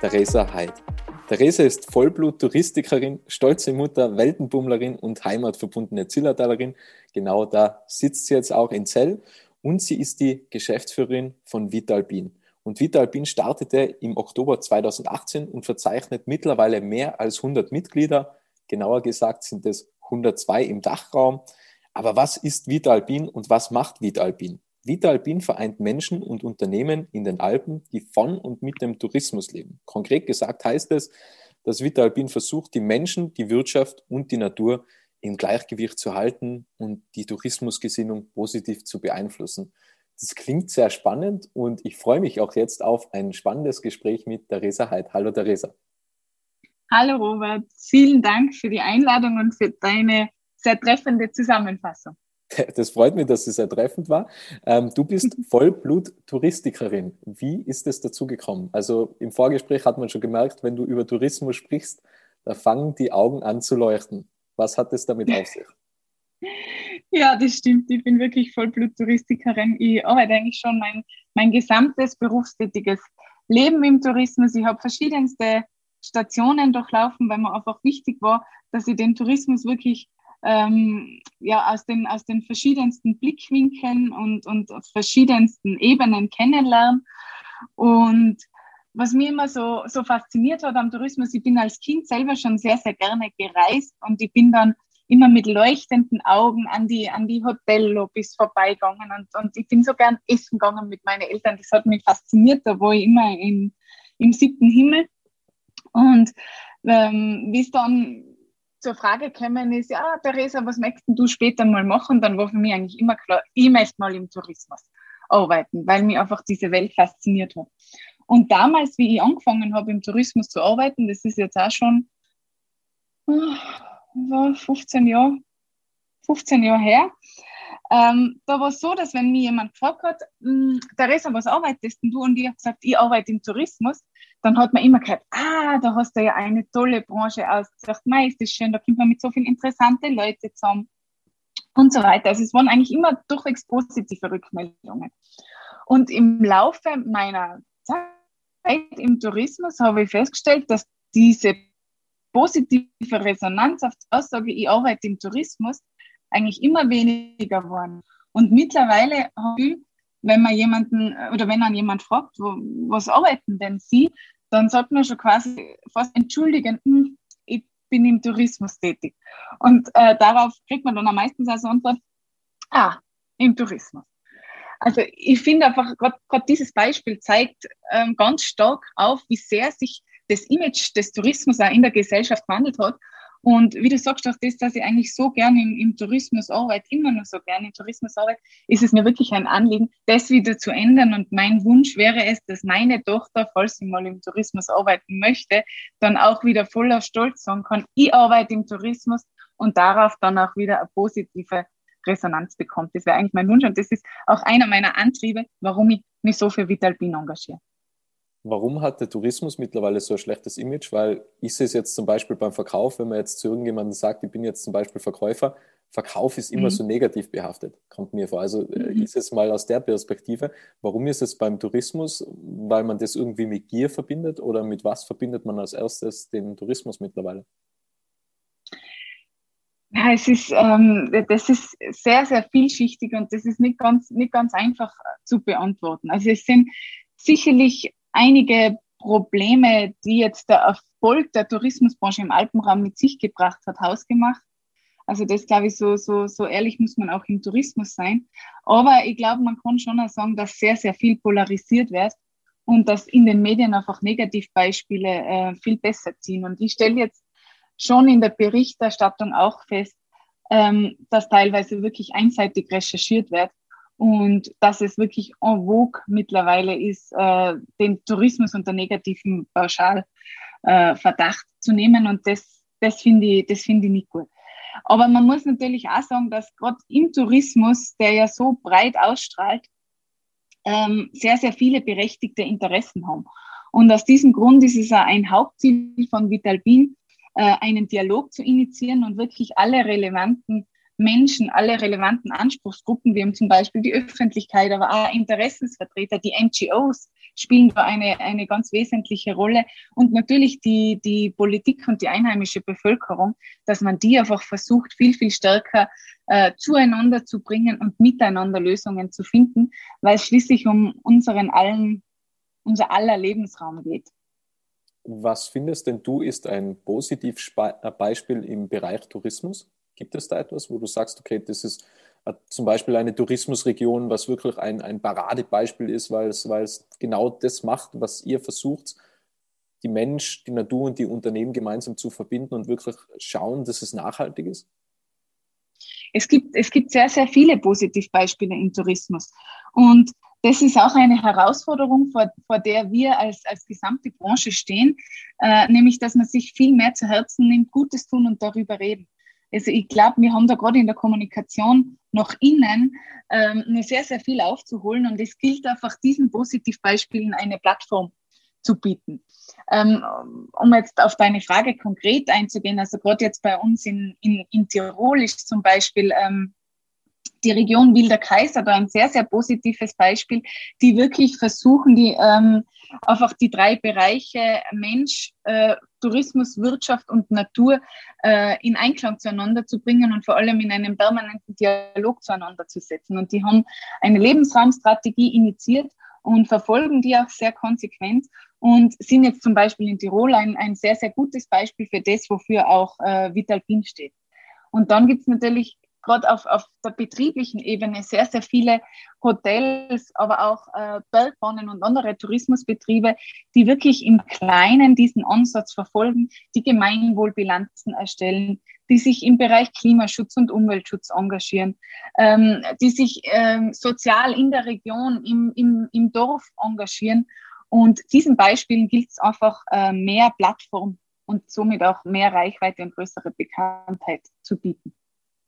Theresa Heid. Theresa ist Vollblut-Touristikerin, stolze Mutter, Weltenbummlerin und heimatverbundene Zillertalerin. Genau da sitzt sie jetzt auch in Zell und sie ist die Geschäftsführerin von Vitalpin. Und Vitalpin startete im Oktober 2018 und verzeichnet mittlerweile mehr als 100 Mitglieder. Genauer gesagt sind es 102 im Dachraum. Aber was ist Vitalpin und was macht Vitalpin? Vitalpin vereint Menschen und Unternehmen in den Alpen, die von und mit dem Tourismus leben. Konkret gesagt heißt es, dass Vitalpin versucht, die Menschen, die Wirtschaft und die Natur im Gleichgewicht zu halten und die Tourismusgesinnung positiv zu beeinflussen. Das klingt sehr spannend und ich freue mich auch jetzt auf ein spannendes Gespräch mit Theresa Heid. Hallo Theresa. Hallo Robert, vielen Dank für die Einladung und für deine sehr treffende Zusammenfassung. Das freut mich, dass es sehr treffend war. Ähm, du bist Vollblut-Touristikerin. Wie ist es dazu gekommen? Also im Vorgespräch hat man schon gemerkt, wenn du über Tourismus sprichst, da fangen die Augen an zu leuchten. Was hat es damit auf sich? Ja, das stimmt. Ich bin wirklich Vollblut-Touristikerin. Ich arbeite eigentlich schon mein, mein gesamtes berufstätiges Leben im Tourismus. Ich habe verschiedenste Stationen durchlaufen, weil mir einfach wichtig war, dass ich den Tourismus wirklich ähm, ja, aus, den, aus den verschiedensten Blickwinkeln und, und auf verschiedensten Ebenen kennenlernen. Und was mir immer so, so fasziniert hat am Tourismus, ich bin als Kind selber schon sehr, sehr gerne gereist und ich bin dann immer mit leuchtenden Augen an die, an die Hotellobbys vorbeigegangen und, und ich bin so gern essen gegangen mit meinen Eltern. Das hat mich fasziniert, da war ich immer in, im siebten Himmel. Und ähm, wie es dann zur Frage gekommen ist, ja, Theresa, was möchtest du später mal machen? Dann war für mich eigentlich immer klar, ich möchte mal im Tourismus arbeiten, weil mich einfach diese Welt fasziniert hat. Und damals, wie ich angefangen habe, im Tourismus zu arbeiten, das ist jetzt auch schon oh, 15 Jahre, 15 Jahre her, ähm, da war es so, dass wenn mir jemand gefragt hat, hm, Theresa, was arbeitest du? Und ich habe gesagt, ich arbeite im Tourismus, dann hat man immer gesagt, ah, da hast du ja eine tolle Branche ausgesucht, mei, ist das schön, da kommt man mit so vielen interessanten Leuten zusammen und so weiter. Also es waren eigentlich immer durchwegs positive Rückmeldungen. Und im Laufe meiner Zeit im Tourismus habe ich festgestellt, dass diese positive Resonanz auf die Aussage, ich arbeite im Tourismus, eigentlich immer weniger geworden. Und mittlerweile wenn man jemanden oder wenn man jemand fragt, wo, was arbeiten denn Sie, dann sagt man schon quasi fast entschuldigend, hm, ich bin im Tourismus tätig. Und äh, darauf kriegt man dann am meisten als Antwort, ah, im Tourismus. Also ich finde einfach, gerade dieses Beispiel zeigt ähm, ganz stark auf, wie sehr sich das Image des Tourismus auch in der Gesellschaft gewandelt hat und wie du sagst, auch das, dass ich eigentlich so gerne im, im Tourismus arbeite, immer noch so gerne im Tourismus arbeite, ist es mir wirklich ein Anliegen, das wieder zu ändern. Und mein Wunsch wäre es, dass meine Tochter, falls sie mal im Tourismus arbeiten möchte, dann auch wieder voller Stolz sagen kann, ich arbeite im Tourismus und darauf dann auch wieder eine positive Resonanz bekommt. Das wäre eigentlich mein Wunsch und das ist auch einer meiner Antriebe, warum ich mich so für Vitalpin engagiere warum hat der Tourismus mittlerweile so ein schlechtes Image? Weil ist es jetzt zum Beispiel beim Verkauf, wenn man jetzt zu irgendjemandem sagt, ich bin jetzt zum Beispiel Verkäufer, Verkauf ist immer mhm. so negativ behaftet, kommt mir vor. Also äh, mhm. ist es mal aus der Perspektive, warum ist es beim Tourismus, weil man das irgendwie mit Gier verbindet oder mit was verbindet man als erstes den Tourismus mittlerweile? Ja, es ist, ähm, das ist sehr, sehr vielschichtig und das ist nicht ganz, nicht ganz einfach zu beantworten. Also es sind sicherlich einige Probleme, die jetzt der Erfolg der Tourismusbranche im Alpenraum mit sich gebracht hat, hausgemacht. Also das glaube ich, so, so, so ehrlich muss man auch im Tourismus sein. Aber ich glaube, man kann schon auch sagen, dass sehr, sehr viel polarisiert wird und dass in den Medien einfach Negativbeispiele äh, viel besser ziehen. Und ich stelle jetzt schon in der Berichterstattung auch fest, ähm, dass teilweise wirklich einseitig recherchiert wird und dass es wirklich en vogue mittlerweile ist, äh, den Tourismus unter negativen Pauschalverdacht äh, zu nehmen. Und das, das finde ich, das finde ich nicht gut. Aber man muss natürlich auch sagen, dass gerade im Tourismus, der ja so breit ausstrahlt, ähm, sehr, sehr viele berechtigte Interessen haben. Und aus diesem Grund ist es auch ein Hauptziel von Vitalbin, äh, einen Dialog zu initiieren und wirklich alle relevanten Menschen, alle relevanten Anspruchsgruppen, wir haben zum Beispiel die Öffentlichkeit, aber auch Interessensvertreter, die NGOs spielen da eine, eine ganz wesentliche Rolle und natürlich die, die Politik und die einheimische Bevölkerung, dass man die einfach versucht, viel, viel stärker äh, zueinander zu bringen und miteinander Lösungen zu finden, weil es schließlich um unseren allen, unser aller Lebensraum geht. Was findest denn du ist ein Positivbeispiel im Bereich Tourismus? Gibt es da etwas, wo du sagst, okay, das ist äh, zum Beispiel eine Tourismusregion, was wirklich ein, ein Paradebeispiel ist, weil es, weil es genau das macht, was ihr versucht, die Mensch, die Natur und die Unternehmen gemeinsam zu verbinden und wirklich schauen, dass es nachhaltig ist? Es gibt, es gibt sehr, sehr viele Positivbeispiele im Tourismus. Und das ist auch eine Herausforderung, vor, vor der wir als, als gesamte Branche stehen, äh, nämlich dass man sich viel mehr zu Herzen nimmt, Gutes tun und darüber reden. Also ich glaube, wir haben da gerade in der Kommunikation nach innen ähm, noch sehr, sehr viel aufzuholen und es gilt einfach, diesen Positivbeispielen eine Plattform zu bieten. Ähm, um jetzt auf deine Frage konkret einzugehen, also gerade jetzt bei uns in, in, in Tirol ist zum Beispiel ähm, die Region Wilder Kaiser da ein sehr, sehr positives Beispiel, die wirklich versuchen, die ähm, einfach die drei Bereiche Mensch, äh, Tourismus, Wirtschaft und Natur äh, in Einklang zueinander zu bringen und vor allem in einem permanenten Dialog zueinander zu setzen. Und die haben eine Lebensraumstrategie initiiert und verfolgen die auch sehr konsequent und sind jetzt zum Beispiel in Tirol ein, ein sehr, sehr gutes Beispiel für das, wofür auch äh, Vitalpin steht. Und dann gibt es natürlich gerade auf, auf der betrieblichen Ebene sehr, sehr viele Hotels, aber auch äh, Bergbahnen und andere Tourismusbetriebe, die wirklich im Kleinen diesen Ansatz verfolgen, die Gemeinwohlbilanzen erstellen, die sich im Bereich Klimaschutz und Umweltschutz engagieren, ähm, die sich ähm, sozial in der Region, im, im, im Dorf engagieren. Und diesen Beispielen gilt es einfach, äh, mehr Plattform und somit auch mehr Reichweite und größere Bekanntheit zu bieten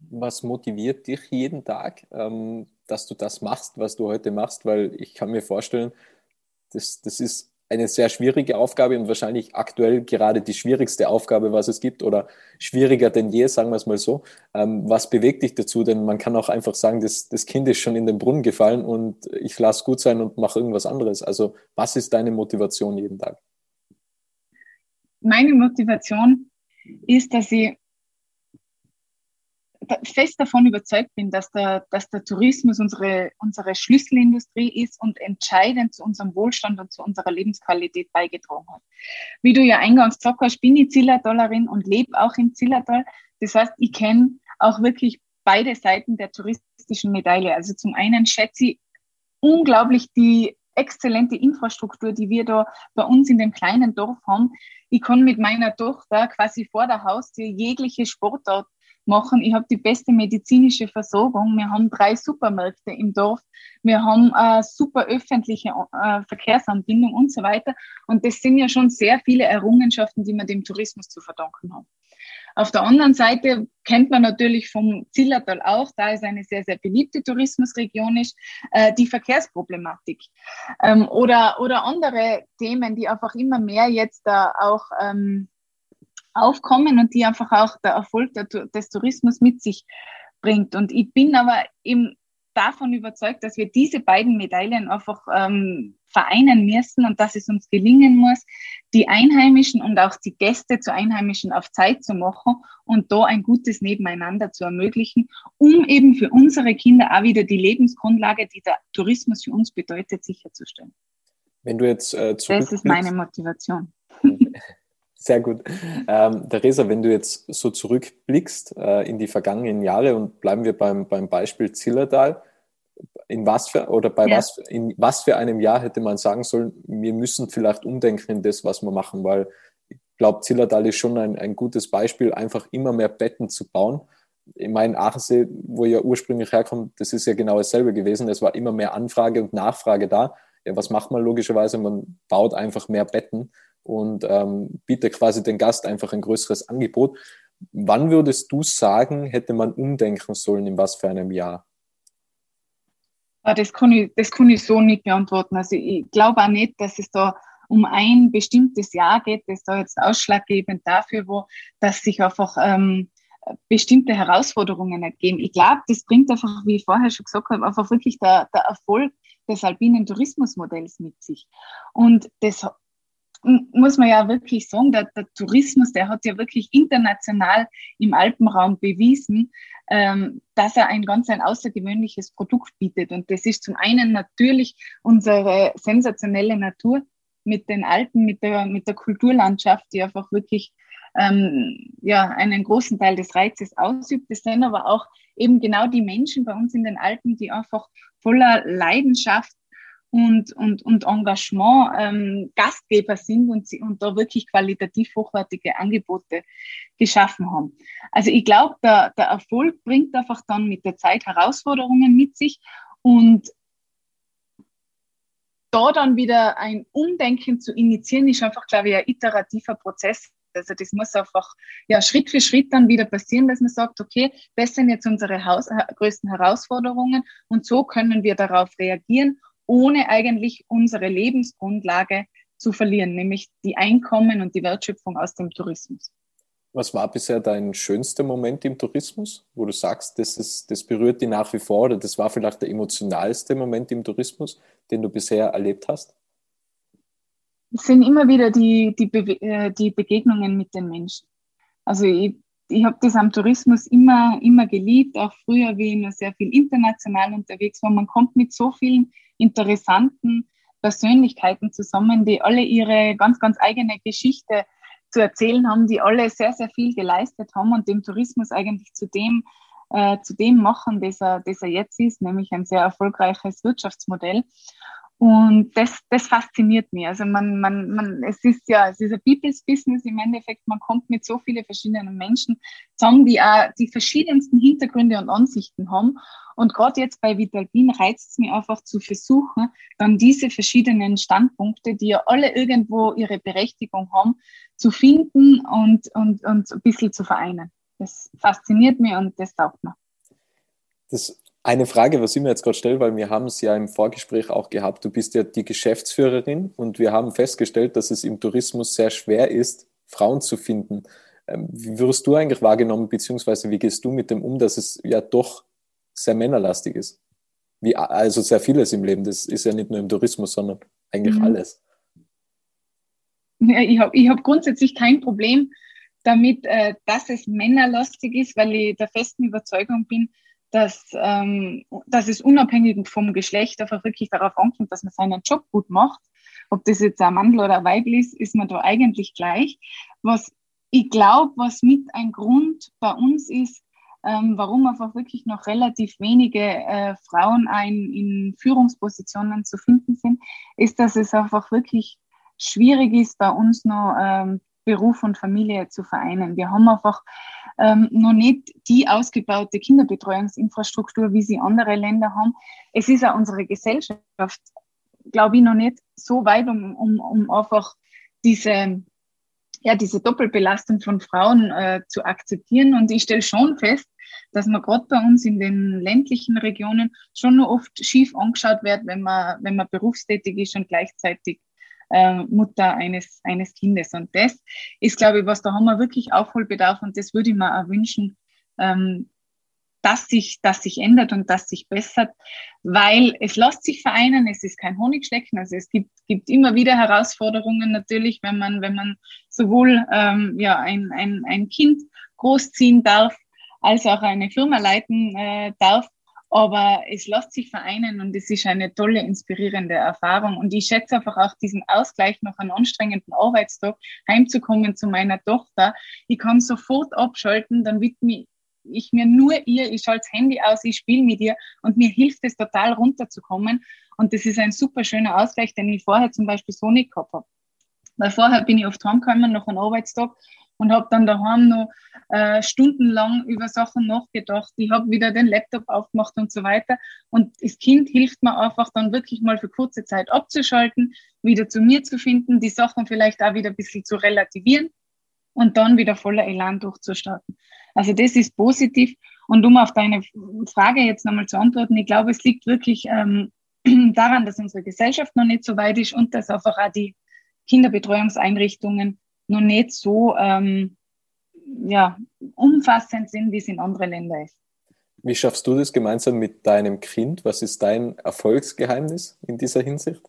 was motiviert dich jeden Tag, ähm, dass du das machst, was du heute machst? Weil ich kann mir vorstellen, das, das ist eine sehr schwierige Aufgabe und wahrscheinlich aktuell gerade die schwierigste Aufgabe, was es gibt oder schwieriger denn je, sagen wir es mal so. Ähm, was bewegt dich dazu? Denn man kann auch einfach sagen, das, das Kind ist schon in den Brunnen gefallen und ich lasse gut sein und mache irgendwas anderes. Also was ist deine Motivation jeden Tag? Meine Motivation ist, dass ich fest davon überzeugt bin, dass der, dass der Tourismus unsere, unsere Schlüsselindustrie ist und entscheidend zu unserem Wohlstand und zu unserer Lebensqualität beigetragen hat. Wie du ja eingangs gesagt hast, bin ich Zillertalerin und lebe auch in Zillertal. Das heißt, ich kenne auch wirklich beide Seiten der touristischen Medaille. Also zum einen schätze ich unglaublich die exzellente Infrastruktur, die wir da bei uns in dem kleinen Dorf haben. Ich kann mit meiner Tochter quasi vor der Haustür jegliche Sportart machen. Ich habe die beste medizinische Versorgung. Wir haben drei Supermärkte im Dorf. Wir haben äh, super öffentliche äh, Verkehrsanbindung und so weiter. Und das sind ja schon sehr viele Errungenschaften, die wir dem Tourismus zu verdanken haben. Auf der anderen Seite kennt man natürlich vom Zillertal auch, da es eine sehr, sehr beliebte Tourismusregion ist, äh, die Verkehrsproblematik ähm, oder, oder andere Themen, die einfach immer mehr jetzt da auch ähm, aufkommen und die einfach auch der Erfolg des Tourismus mit sich bringt. Und ich bin aber eben davon überzeugt, dass wir diese beiden Medaillen einfach ähm, vereinen müssen und dass es uns gelingen muss, die Einheimischen und auch die Gäste zu Einheimischen auf Zeit zu machen und da ein gutes Nebeneinander zu ermöglichen, um eben für unsere Kinder auch wieder die Lebensgrundlage, die der Tourismus für uns bedeutet, sicherzustellen. Wenn du jetzt äh, Das ist meine Motivation. Sehr gut. Ähm, Theresa, wenn du jetzt so zurückblickst äh, in die vergangenen Jahre und bleiben wir beim, beim Beispiel Zillertal, in was für oder bei ja. was in was für einem Jahr hätte man sagen sollen, wir müssen vielleicht umdenken in das, was wir machen, weil ich glaube, Zillertal ist schon ein, ein gutes Beispiel, einfach immer mehr Betten zu bauen. In meinem Aachensee, wo ich ja ursprünglich herkomme, das ist ja genau dasselbe gewesen. Es war immer mehr Anfrage und Nachfrage da. Ja, was macht man logischerweise? Man baut einfach mehr Betten und ähm, bietet quasi den Gast einfach ein größeres Angebot. Wann würdest du sagen, hätte man umdenken sollen, in was für einem Jahr? Ah, das kann ich, das kann ich so nicht beantworten. Also ich glaube auch nicht, dass es da um ein bestimmtes Jahr geht, das da jetzt ausschlaggebend dafür wo, dass sich einfach ähm, bestimmte Herausforderungen ergeben. Ich glaube, das bringt einfach, wie ich vorher schon gesagt habe, einfach wirklich der, der Erfolg des alpinen Tourismusmodells mit sich. Und das muss man ja wirklich sagen, der, der, Tourismus, der hat ja wirklich international im Alpenraum bewiesen, ähm, dass er ein ganz ein außergewöhnliches Produkt bietet. Und das ist zum einen natürlich unsere sensationelle Natur mit den Alpen, mit der, mit der Kulturlandschaft, die einfach wirklich ähm, ja, einen großen Teil des Reizes ausübt. Das sind aber auch eben genau die Menschen bei uns in den Alpen, die einfach voller Leidenschaft und, und, und Engagement ähm, Gastgeber sind und, sie, und da wirklich qualitativ hochwertige Angebote geschaffen haben. Also ich glaube, der, der Erfolg bringt einfach dann mit der Zeit Herausforderungen mit sich und da dann wieder ein Umdenken zu initiieren, ist einfach, glaube ich, ein iterativer Prozess. Also das muss einfach ja, Schritt für Schritt dann wieder passieren, dass man sagt, okay, das sind jetzt unsere Haus größten Herausforderungen und so können wir darauf reagieren ohne eigentlich unsere Lebensgrundlage zu verlieren, nämlich die Einkommen und die Wertschöpfung aus dem Tourismus. Was war bisher dein schönster Moment im Tourismus, wo du sagst, das, ist, das berührt dich nach wie vor oder das war vielleicht der emotionalste Moment im Tourismus, den du bisher erlebt hast? Es sind immer wieder die, die, Be äh, die Begegnungen mit den Menschen. Also ich, ich habe das am Tourismus immer, immer geliebt, auch früher, wie ich noch sehr viel international unterwegs war. Man kommt mit so vielen interessanten Persönlichkeiten zusammen, die alle ihre ganz, ganz eigene Geschichte zu erzählen haben, die alle sehr, sehr viel geleistet haben und den Tourismus eigentlich zu dem, äh, zu dem machen, das er, das er jetzt ist, nämlich ein sehr erfolgreiches Wirtschaftsmodell. Und das, das fasziniert mich. Also man, man, man, es ist ja, es ist ein People's Business im Endeffekt. Man kommt mit so vielen verschiedenen Menschen zusammen, die auch die verschiedensten Hintergründe und Ansichten haben. Und gerade jetzt bei Vitalpin reizt es mich einfach zu versuchen, dann diese verschiedenen Standpunkte, die ja alle irgendwo ihre Berechtigung haben, zu finden und, und, und ein bisschen zu vereinen. Das fasziniert mich und das taugt mir. Das eine Frage, was ich mir jetzt gerade stelle, weil wir haben es ja im Vorgespräch auch gehabt, du bist ja die Geschäftsführerin und wir haben festgestellt, dass es im Tourismus sehr schwer ist, Frauen zu finden. Ähm, wie wirst du eigentlich wahrgenommen, beziehungsweise wie gehst du mit dem um, dass es ja doch sehr männerlastig ist? Wie, also sehr vieles im Leben, das ist ja nicht nur im Tourismus, sondern eigentlich mhm. alles. Ja, ich habe ich hab grundsätzlich kein Problem damit, äh, dass es männerlastig ist, weil ich der festen Überzeugung bin, dass, ähm, dass es unabhängig vom Geschlecht einfach wirklich darauf ankommt, dass man seinen Job gut macht. Ob das jetzt ein Mann oder ein Weibel ist, ist man da eigentlich gleich. Was ich glaube, was mit ein Grund bei uns ist, ähm, warum einfach wirklich noch relativ wenige äh, Frauen ein, in Führungspositionen zu finden sind, ist, dass es einfach wirklich schwierig ist, bei uns noch ähm, Beruf und Familie zu vereinen. Wir haben einfach ähm, noch nicht die ausgebaute Kinderbetreuungsinfrastruktur, wie sie andere Länder haben. Es ist auch unsere Gesellschaft, glaube ich, noch nicht so weit, um, um, um einfach diese, ja, diese Doppelbelastung von Frauen äh, zu akzeptieren. Und ich stelle schon fest, dass man gerade bei uns in den ländlichen Regionen schon noch oft schief angeschaut wird, wenn man, wenn man berufstätig ist und gleichzeitig äh, Mutter eines, eines Kindes. Und das ist, glaube ich, was da haben wir wirklich Aufholbedarf und das würde ich mir auch wünschen, ähm, dass sich, dass sich ändert und dass sich bessert, weil es lässt sich vereinen, es ist kein Honigschlecken, also es gibt, gibt immer wieder Herausforderungen natürlich, wenn man, wenn man sowohl ähm, ja, ein, ein, ein Kind großziehen darf, als auch eine Firma leiten äh, darf. Aber es lässt sich vereinen und es ist eine tolle, inspirierende Erfahrung. Und ich schätze einfach auch diesen Ausgleich nach einem anstrengenden Arbeitstag heimzukommen zu meiner Tochter. Ich kann sofort abschalten, dann widme ich mir nur ihr, ich schalte das Handy aus, ich spiele mit ihr und mir hilft es total runterzukommen. Und das ist ein super schöner Ausgleich, den ich vorher zum Beispiel so nicht gehabt habe. Weil vorher bin ich oft heimgekommen nach einem Arbeitstag und habe dann daheim noch äh, stundenlang über Sachen nachgedacht. Ich habe wieder den Laptop aufgemacht und so weiter. Und das Kind hilft mir einfach dann wirklich mal für kurze Zeit abzuschalten, wieder zu mir zu finden, die Sachen vielleicht auch wieder ein bisschen zu relativieren und dann wieder voller Elan durchzustarten. Also das ist positiv. Und um auf deine Frage jetzt nochmal zu antworten, ich glaube, es liegt wirklich ähm, daran, dass unsere Gesellschaft noch nicht so weit ist und dass einfach auch die Kinderbetreuungseinrichtungen noch nicht so ähm, ja, umfassend sind, wie es in anderen Ländern ist. Wie schaffst du das gemeinsam mit deinem Kind? Was ist dein Erfolgsgeheimnis in dieser Hinsicht?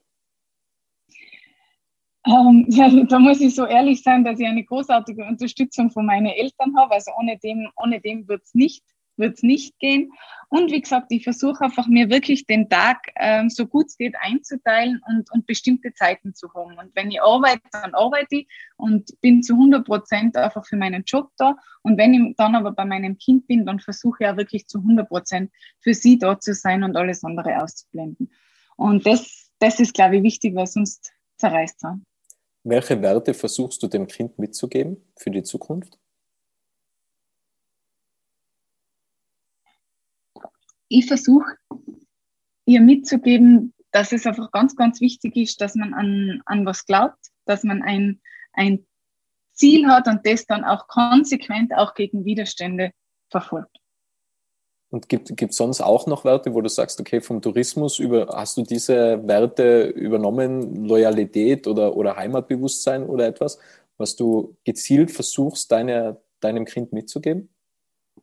Ähm, ja, da muss ich so ehrlich sein, dass ich eine großartige Unterstützung von meinen Eltern habe. Also ohne dem, ohne dem wird es nicht wird es nicht gehen. Und wie gesagt, ich versuche einfach mir wirklich den Tag ähm, so gut es geht einzuteilen und, und bestimmte Zeiten zu haben. Und wenn ich arbeite, dann arbeite ich und bin zu 100 Prozent einfach für meinen Job da. Und wenn ich dann aber bei meinem Kind bin, dann versuche ich auch wirklich zu 100 Prozent für sie da zu sein und alles andere auszublenden. Und das, das ist, glaube ich, wichtig, weil sonst zerreißt es. Welche Werte versuchst du dem Kind mitzugeben für die Zukunft? Ich versuche ihr mitzugeben, dass es einfach ganz, ganz wichtig ist, dass man an, an was glaubt, dass man ein, ein Ziel hat und das dann auch konsequent auch gegen Widerstände verfolgt. Und gibt es sonst auch noch Werte, wo du sagst, okay, vom Tourismus über, hast du diese Werte übernommen, Loyalität oder, oder Heimatbewusstsein oder etwas, was du gezielt versuchst, deine, deinem Kind mitzugeben?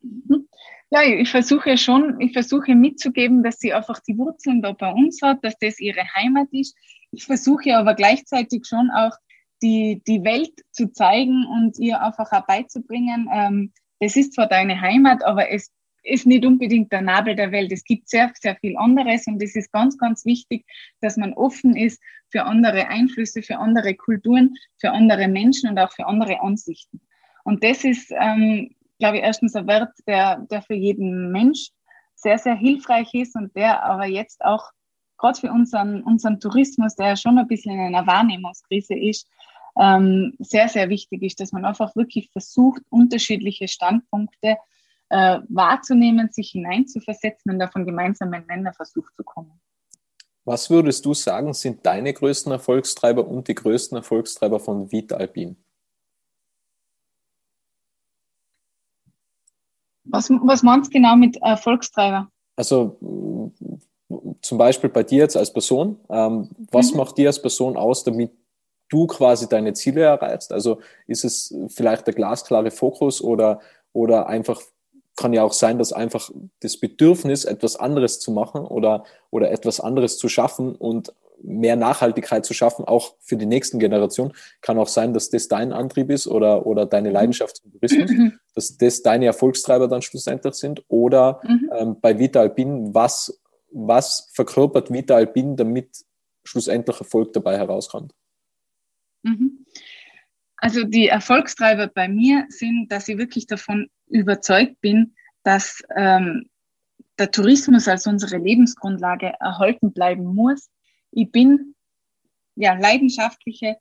Mhm. Ja, ich versuche schon, ich versuche mitzugeben, dass sie einfach die Wurzeln da bei uns hat, dass das ihre Heimat ist. Ich versuche aber gleichzeitig schon auch die, die Welt zu zeigen und ihr einfach auch beizubringen. Ähm, das ist zwar deine Heimat, aber es ist nicht unbedingt der Nabel der Welt. Es gibt sehr, sehr viel anderes und es ist ganz, ganz wichtig, dass man offen ist für andere Einflüsse, für andere Kulturen, für andere Menschen und auch für andere Ansichten. Und das ist ähm, glaube ich, erstens ein Wert, der, der für jeden Mensch sehr, sehr hilfreich ist und der aber jetzt auch gerade für unseren, unseren Tourismus, der schon ein bisschen in einer Wahrnehmungskrise ist, ähm, sehr, sehr wichtig ist, dass man einfach wirklich versucht, unterschiedliche Standpunkte äh, wahrzunehmen, sich hineinzuversetzen und auf einen gemeinsamen Nenner versucht zu kommen. Was würdest du sagen, sind deine größten Erfolgstreiber und die größten Erfolgstreiber von Vita Alpin? Was, was meinst du genau mit Erfolgstreiber? Also zum Beispiel bei dir jetzt als Person, ähm, was mhm. macht dir als Person aus, damit du quasi deine Ziele erreichst? Also ist es vielleicht der glasklare Fokus oder, oder einfach kann ja auch sein, dass einfach das Bedürfnis, etwas anderes zu machen oder, oder etwas anderes zu schaffen und mehr Nachhaltigkeit zu schaffen, auch für die nächsten Generationen. Kann auch sein, dass das dein Antrieb ist oder, oder deine mhm. Leidenschaft zum Tourismus, mhm. dass das deine Erfolgstreiber dann schlussendlich sind. Oder mhm. ähm, bei Vita Alpin, was, was verkörpert Vita Alpin, damit schlussendlich Erfolg dabei herauskommt? Mhm. Also die Erfolgstreiber bei mir sind, dass ich wirklich davon überzeugt bin, dass ähm, der Tourismus als unsere Lebensgrundlage erhalten bleiben muss ich bin ja leidenschaftliche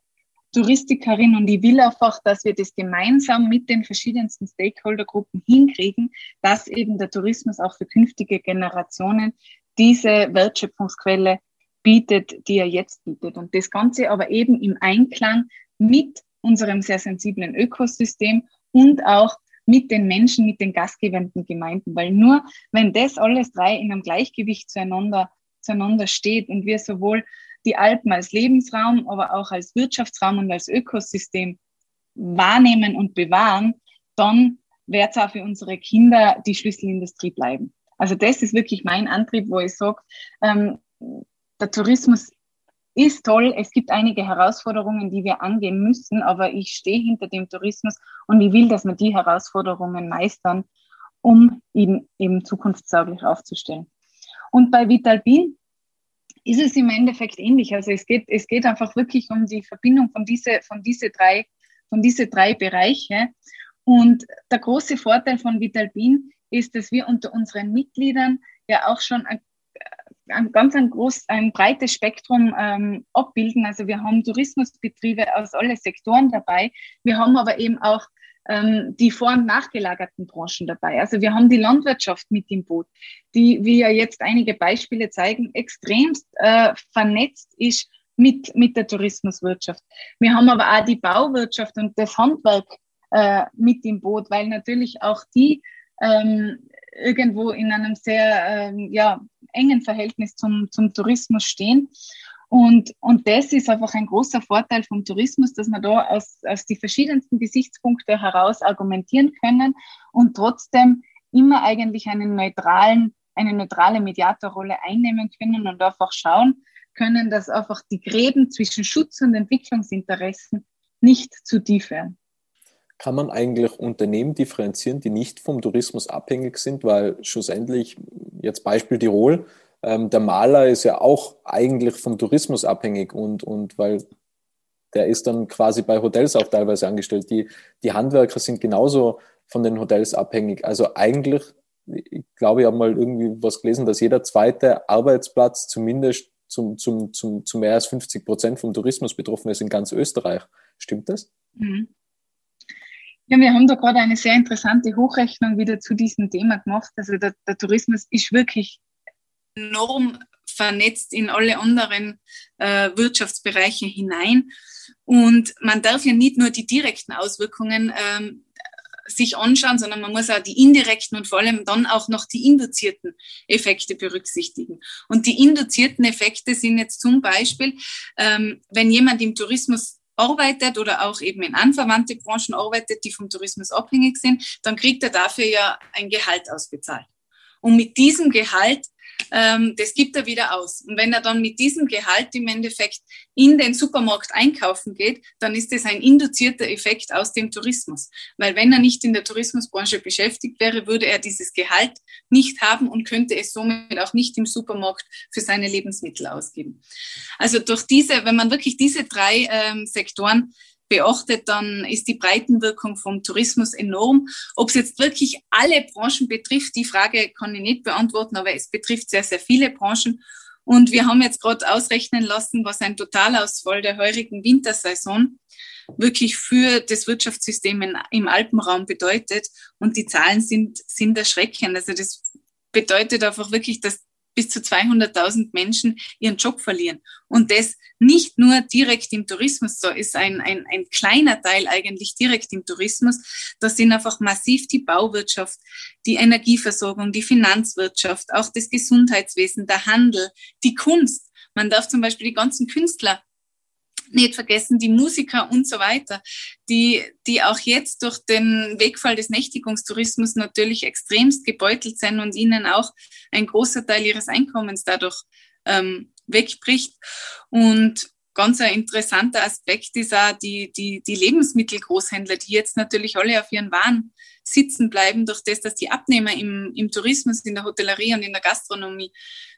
Touristikerin und ich will einfach, dass wir das gemeinsam mit den verschiedensten Stakeholdergruppen hinkriegen, dass eben der Tourismus auch für künftige Generationen diese Wertschöpfungsquelle bietet, die er jetzt bietet. Und das Ganze aber eben im Einklang mit unserem sehr sensiblen Ökosystem und auch mit den Menschen, mit den gastgebenden Gemeinden. Weil nur wenn das alles drei in einem Gleichgewicht zueinander zueinander steht und wir sowohl die Alpen als Lebensraum, aber auch als Wirtschaftsraum und als Ökosystem wahrnehmen und bewahren, dann wird es auch für unsere Kinder die Schlüsselindustrie bleiben. Also das ist wirklich mein Antrieb, wo ich sage, ähm, der Tourismus ist toll. Es gibt einige Herausforderungen, die wir angehen müssen, aber ich stehe hinter dem Tourismus und ich will, dass wir die Herausforderungen meistern, um ihn eben zukunftstauglich aufzustellen. Und bei Vitalpin ist es im Endeffekt ähnlich. Also es geht, es geht einfach wirklich um die Verbindung von diese, von diese drei, von diese drei Bereiche. Und der große Vorteil von Vitalpin ist, dass wir unter unseren Mitgliedern ja auch schon ein, ein ganz ein groß, ein breites Spektrum ähm, abbilden. Also wir haben Tourismusbetriebe aus allen Sektoren dabei. Wir haben aber eben auch ähm, die vor- und nachgelagerten Branchen dabei. Also wir haben die Landwirtschaft mit im Boot, die, wie ja jetzt einige Beispiele zeigen, extremst äh, vernetzt ist mit, mit der Tourismuswirtschaft. Wir haben aber auch die Bauwirtschaft und das Handwerk äh, mit im Boot, weil natürlich auch die ähm, irgendwo in einem sehr ähm, ja, engen Verhältnis zum, zum Tourismus stehen. Und, und das ist einfach ein großer Vorteil vom Tourismus, dass wir da aus, aus die verschiedensten Gesichtspunkte heraus argumentieren können und trotzdem immer eigentlich einen neutralen, eine neutrale Mediatorrolle einnehmen können und einfach schauen können, dass einfach die Gräben zwischen Schutz und Entwicklungsinteressen nicht zu tief werden. Kann man eigentlich Unternehmen differenzieren, die nicht vom Tourismus abhängig sind, weil schlussendlich, jetzt Beispiel Tirol, ähm, der Maler ist ja auch eigentlich vom Tourismus abhängig und, und weil der ist dann quasi bei Hotels auch teilweise angestellt. Die, die Handwerker sind genauso von den Hotels abhängig. Also eigentlich, ich glaube, ich habe mal irgendwie was gelesen, dass jeder zweite Arbeitsplatz zumindest zum, zum, zum, zu mehr als 50 Prozent vom Tourismus betroffen ist in ganz Österreich. Stimmt das? Mhm. Ja, wir haben da gerade eine sehr interessante Hochrechnung wieder zu diesem Thema gemacht. Also der, der Tourismus ist wirklich enorm vernetzt in alle anderen äh, Wirtschaftsbereiche hinein. Und man darf ja nicht nur die direkten Auswirkungen ähm, sich anschauen, sondern man muss auch die indirekten und vor allem dann auch noch die induzierten Effekte berücksichtigen. Und die induzierten Effekte sind jetzt zum Beispiel, ähm, wenn jemand im Tourismus arbeitet oder auch eben in anverwandte Branchen arbeitet, die vom Tourismus abhängig sind, dann kriegt er dafür ja ein Gehalt ausbezahlt. Und mit diesem Gehalt ähm, das gibt er wieder aus. Und wenn er dann mit diesem Gehalt im Endeffekt in den Supermarkt einkaufen geht, dann ist das ein induzierter Effekt aus dem Tourismus. Weil wenn er nicht in der Tourismusbranche beschäftigt wäre, würde er dieses Gehalt nicht haben und könnte es somit auch nicht im Supermarkt für seine Lebensmittel ausgeben. Also durch diese, wenn man wirklich diese drei ähm, Sektoren beachtet, dann ist die Breitenwirkung vom Tourismus enorm. Ob es jetzt wirklich alle Branchen betrifft, die Frage kann ich nicht beantworten, aber es betrifft sehr, sehr viele Branchen. Und wir haben jetzt gerade ausrechnen lassen, was ein Totalausfall der heurigen Wintersaison wirklich für das Wirtschaftssystem im Alpenraum bedeutet. Und die Zahlen sind, sind erschreckend. Also das bedeutet einfach wirklich, dass bis zu 200.000 Menschen ihren Job verlieren. Und das nicht nur direkt im Tourismus, so ist ein, ein, ein kleiner Teil eigentlich direkt im Tourismus. Das sind einfach massiv die Bauwirtschaft, die Energieversorgung, die Finanzwirtschaft, auch das Gesundheitswesen, der Handel, die Kunst. Man darf zum Beispiel die ganzen Künstler nicht vergessen die Musiker und so weiter, die, die auch jetzt durch den Wegfall des Nächtigungstourismus natürlich extremst gebeutelt sind und ihnen auch ein großer Teil ihres Einkommens dadurch ähm, wegbricht. Und ganz ein interessanter Aspekt ist auch die, die, die Lebensmittelgroßhändler, die jetzt natürlich alle auf ihren Waren sitzen bleiben, durch das, dass die Abnehmer im, im Tourismus, in der Hotellerie und in der Gastronomie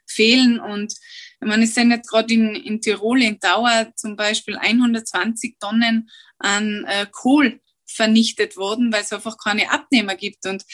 fehlen. Und meine, es sind jetzt gerade in, in Tirol, in Dauer zum Beispiel 120 Tonnen an äh, Kohl vernichtet worden, weil es einfach keine Abnehmer gibt. Und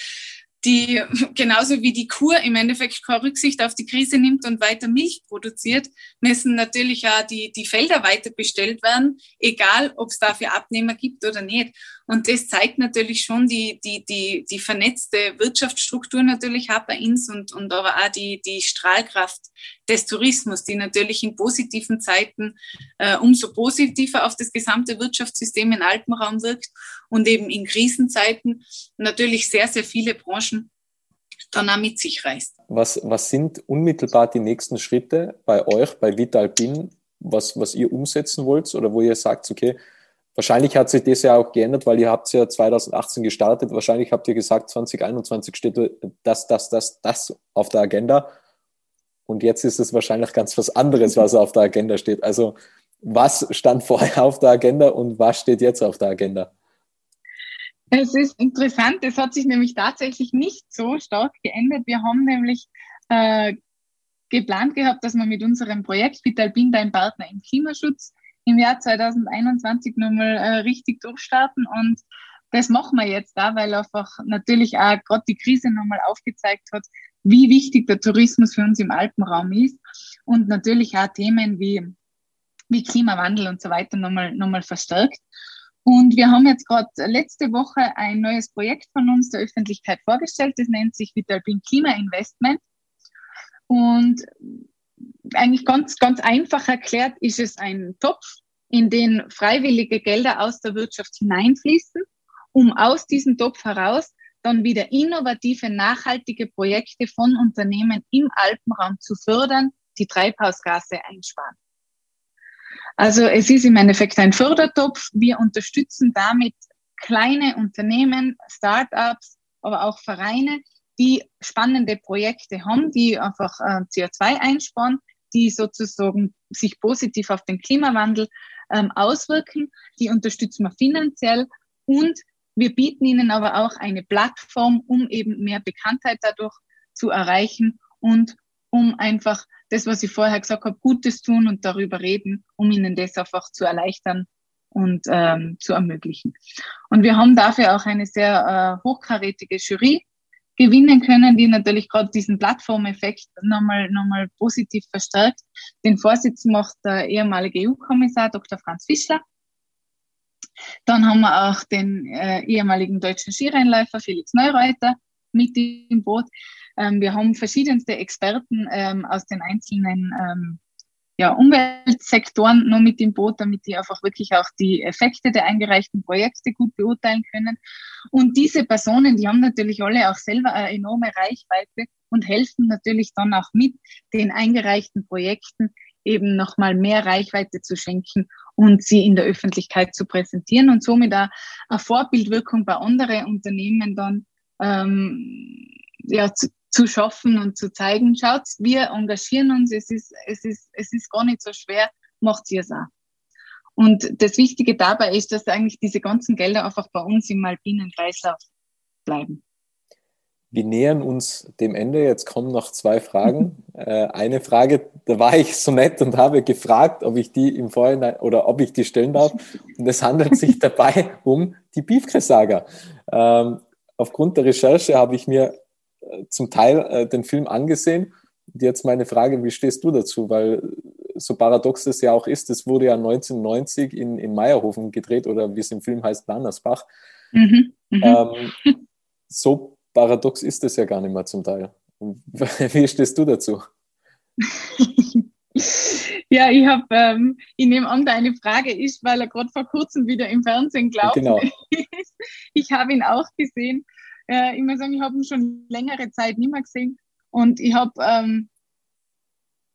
die genauso wie die Kur im Endeffekt keine Rücksicht auf die Krise nimmt und weiter Milch produziert, müssen natürlich auch die, die Felder weiter bestellt werden, egal ob es dafür Abnehmer gibt oder nicht. Und das zeigt natürlich schon die, die, die, die vernetzte Wirtschaftsstruktur natürlich auch bei uns und, und aber auch die, die Strahlkraft des Tourismus, die natürlich in positiven Zeiten äh, umso positiver auf das gesamte Wirtschaftssystem im Alpenraum wirkt und eben in Krisenzeiten natürlich sehr, sehr viele Branchen dann auch mit sich reißt. Was, was sind unmittelbar die nächsten Schritte bei euch, bei Vitalpin, was, was ihr umsetzen wollt oder wo ihr sagt, okay, Wahrscheinlich hat sich das ja auch geändert, weil ihr habt ja 2018 gestartet. Wahrscheinlich habt ihr gesagt, 2021 steht das, das, das, das auf der Agenda. Und jetzt ist es wahrscheinlich ganz was anderes, was auf der Agenda steht. Also was stand vorher auf der Agenda und was steht jetzt auf der Agenda? Es ist interessant, es hat sich nämlich tatsächlich nicht so stark geändert. Wir haben nämlich äh, geplant gehabt, dass wir mit unserem Projekt Vitalbin, dein Partner im Klimaschutz, im Jahr 2021 nochmal äh, richtig durchstarten. Und das machen wir jetzt da, weil einfach natürlich auch gerade die Krise nochmal aufgezeigt hat, wie wichtig der Tourismus für uns im Alpenraum ist und natürlich auch Themen wie, wie Klimawandel und so weiter nochmal, nochmal verstärkt. Und wir haben jetzt gerade letzte Woche ein neues Projekt von uns der Öffentlichkeit vorgestellt. Das nennt sich Vitalbin Klima Investment. Und eigentlich ganz, ganz einfach erklärt ist es ein Topf, in den freiwillige Gelder aus der Wirtschaft hineinfließen, um aus diesem Topf heraus dann wieder innovative, nachhaltige Projekte von Unternehmen im Alpenraum zu fördern, die Treibhausgase einsparen. Also es ist im Endeffekt ein Fördertopf. Wir unterstützen damit kleine Unternehmen, Startups, aber auch Vereine, die spannende Projekte haben, die einfach äh, CO2 einsparen, die sozusagen sich positiv auf den Klimawandel ähm, auswirken. Die unterstützen wir finanziell und wir bieten ihnen aber auch eine Plattform, um eben mehr Bekanntheit dadurch zu erreichen und um einfach das, was ich vorher gesagt habe, Gutes tun und darüber reden, um ihnen das einfach zu erleichtern und ähm, zu ermöglichen. Und wir haben dafür auch eine sehr äh, hochkarätige Jury gewinnen können, die natürlich gerade diesen Plattformeffekt nochmal, nochmal positiv verstärkt. Den Vorsitz macht der ehemalige EU-Kommissar Dr. Franz Fischler. Dann haben wir auch den äh, ehemaligen deutschen Skirennläufer Felix Neureuter mit im Boot. Ähm, wir haben verschiedenste Experten ähm, aus den einzelnen ähm, ja, Umweltsektoren noch mit im Boot, damit die einfach wirklich auch die Effekte der eingereichten Projekte gut beurteilen können. Und diese Personen, die haben natürlich alle auch selber eine enorme Reichweite und helfen natürlich dann auch mit, den eingereichten Projekten eben nochmal mehr Reichweite zu schenken und sie in der Öffentlichkeit zu präsentieren und somit auch eine Vorbildwirkung bei anderen Unternehmen dann ähm, ja, zu, zu schaffen und zu zeigen, schaut, wir engagieren uns, es ist, es ist, es ist gar nicht so schwer, macht ihr es auch. Und das Wichtige dabei ist, dass eigentlich diese ganzen Gelder einfach bei uns im alpinen Kreislauf bleiben. Wir nähern uns dem Ende. Jetzt kommen noch zwei Fragen. Äh, eine Frage, da war ich so nett und habe gefragt, ob ich die im Vorhinein oder ob ich die stellen darf. Und es handelt sich dabei um die Beefcre-Saga. Ähm, aufgrund der Recherche habe ich mir zum Teil äh, den Film angesehen. Und jetzt meine Frage, wie stehst du dazu? Weil so paradox es ja auch ist, es wurde ja 1990 in, in Meierhofen gedreht oder wie es im Film heißt, Landersbach. Mhm, mhm. ähm, so paradox ist es ja gar nicht mehr zum Teil. Wie stehst du dazu? ja, ich habe, ähm, ich nehme an, deine Frage ist, weil er gerade vor kurzem wieder im Fernsehen glaubt. Genau. ich habe ihn auch gesehen. Äh, ich muss sagen, ich habe ihn schon längere Zeit nicht mehr gesehen. Und ich habe, ähm,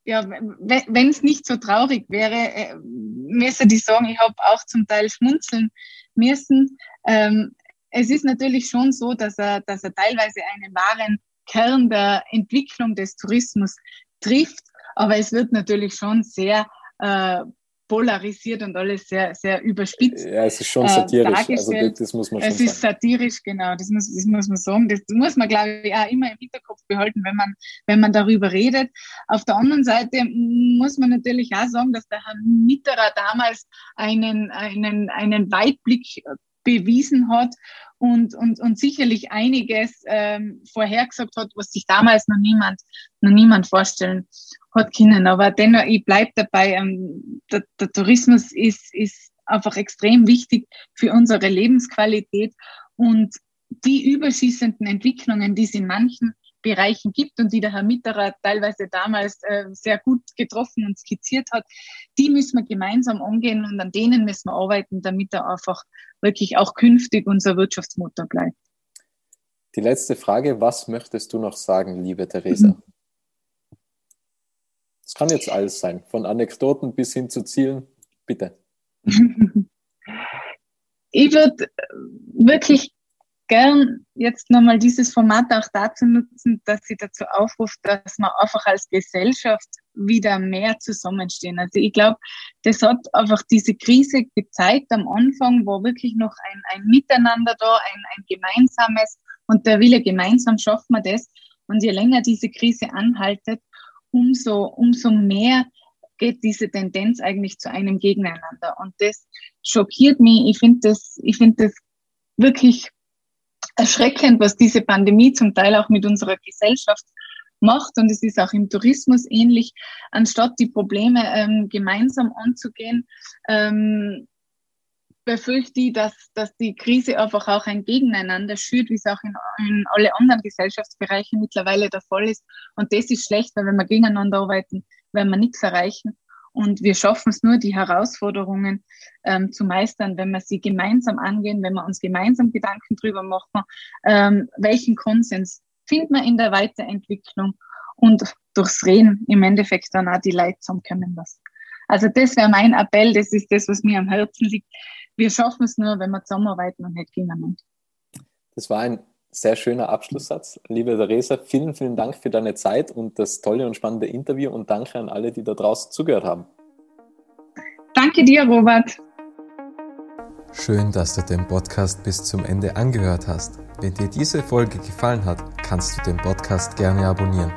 ja, wenn es nicht so traurig wäre, äh, müsste ich sagen, ich habe auch zum Teil schmunzeln müssen. Ähm, es ist natürlich schon so, dass er, dass er teilweise einen wahren Kern der Entwicklung des Tourismus trifft, aber es wird natürlich schon sehr äh, polarisiert und alles sehr, sehr überspitzt. Ja, es ist schon äh, satirisch. Äh, also das, das, muss man schon Es ist sagen. satirisch, genau, das muss, das muss man sagen. Das muss man, glaube ich, auch immer im Hinterkopf behalten, wenn man, wenn man darüber redet. Auf der anderen Seite muss man natürlich auch sagen, dass der Herr Mitterer damals einen, einen, einen Weitblick bewiesen hat und, und, und sicherlich einiges ähm, vorhergesagt hat, was sich damals noch niemand, noch niemand vorstellen hat können. Aber dennoch, ich bleibe dabei, ähm, der, der Tourismus ist, ist einfach extrem wichtig für unsere Lebensqualität und die überschießenden Entwicklungen, die es in manchen Bereichen gibt und die der Herr Mitterer teilweise damals äh, sehr gut getroffen und skizziert hat, die müssen wir gemeinsam angehen und an denen müssen wir arbeiten, damit er einfach wirklich auch künftig unser Wirtschaftsmotor bleibt. Die letzte Frage, was möchtest du noch sagen, liebe Theresa? Es kann jetzt alles sein, von Anekdoten bis hin zu Zielen. Bitte. ich würde wirklich gern jetzt nochmal dieses Format auch dazu nutzen, dass sie dazu aufruft, dass wir einfach als Gesellschaft wieder mehr zusammenstehen. Also ich glaube, das hat einfach diese Krise gezeigt am Anfang, war wirklich noch ein, ein Miteinander da, ein, ein gemeinsames und der Wille, gemeinsam schaffen wir das. Und je länger diese Krise anhaltet, umso, umso mehr geht diese Tendenz eigentlich zu einem Gegeneinander. Und das schockiert mich. Ich finde das, ich finde das wirklich erschreckend, was diese Pandemie zum Teil auch mit unserer Gesellschaft macht. Und es ist auch im Tourismus ähnlich. Anstatt die Probleme ähm, gemeinsam anzugehen, ähm, befürchte ich, dass, dass die Krise einfach auch ein Gegeneinander schürt, wie es auch in, in alle anderen Gesellschaftsbereichen mittlerweile der Fall ist. Und das ist schlecht, weil wenn wir gegeneinander arbeiten, werden wir nichts erreichen. Und wir schaffen es nur, die Herausforderungen ähm, zu meistern, wenn wir sie gemeinsam angehen, wenn wir uns gemeinsam Gedanken drüber machen, ähm, welchen Konsens finden wir in der Weiterentwicklung und durchs Reden im Endeffekt dann auch die Leute zusammenkommen lassen. Also das wäre mein Appell, das ist das, was mir am Herzen liegt. Wir schaffen es nur, wenn wir zusammenarbeiten und nicht gegeneinander. Das war ein sehr schöner Abschlusssatz. Liebe Theresa, vielen, vielen Dank für deine Zeit und das tolle und spannende Interview und danke an alle, die da draußen zugehört haben. Danke dir, Robert. Schön, dass du den Podcast bis zum Ende angehört hast. Wenn dir diese Folge gefallen hat, kannst du den Podcast gerne abonnieren.